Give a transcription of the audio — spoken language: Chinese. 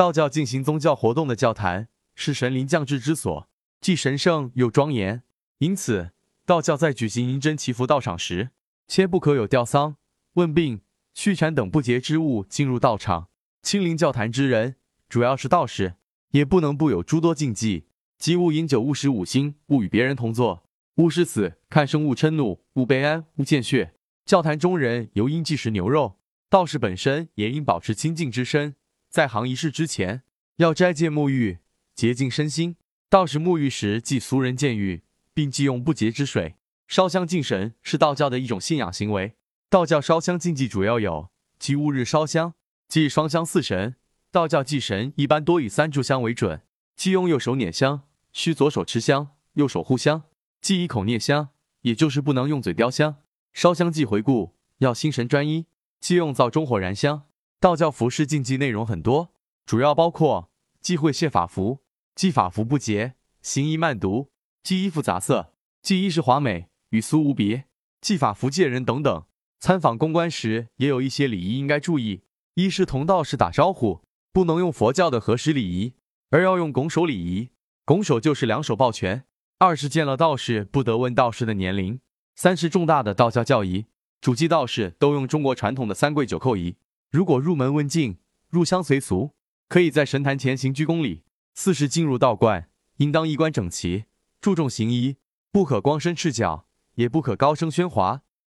道教进行宗教活动的教坛是神灵降智之所，既神圣又庄严。因此，道教在举行迎真祈福道场时，切不可有吊丧、问病、续产等不洁之物进入道场。亲临教坛之人，主要是道士，也不能不有诸多禁忌，即勿饮酒、勿食五辛、勿与别人同坐、勿视死、看生、勿嗔怒、勿悲哀、勿见血。教坛中人尤应忌食牛肉，道士本身也应保持清净之身。在行仪式之前，要斋戒沐浴，洁净身心。道士沐浴时忌俗人见浴，并忌用不洁之水。烧香敬神是道教的一种信仰行为。道教烧香禁忌主要有：忌戊日烧香，忌双香四神。道教祭神一般多以三炷香为准，忌用右手捻香，需左手持香，右手护香。忌一口念香，也就是不能用嘴叼香。烧香忌回顾，要心神专一。忌用灶中火燃香。道教服饰禁忌内容很多，主要包括忌讳卸法服，忌法服不洁，行医慢读，忌衣服杂色，忌衣饰华美，与俗无别，忌法服借人等等。参访公关时也有一些礼仪应该注意：一是同道士打招呼，不能用佛教的合十礼仪，而要用拱手礼仪，拱手就是两手抱拳；二是见了道士不得问道士的年龄；三是重大的道教教仪，主祭道士都用中国传统的三跪九叩仪。如果入门问敬、入乡随俗，可以在神坛前行鞠躬礼。四是进入道观，应当衣冠整齐，注重行仪，不可光身赤脚，也不可高声喧哗，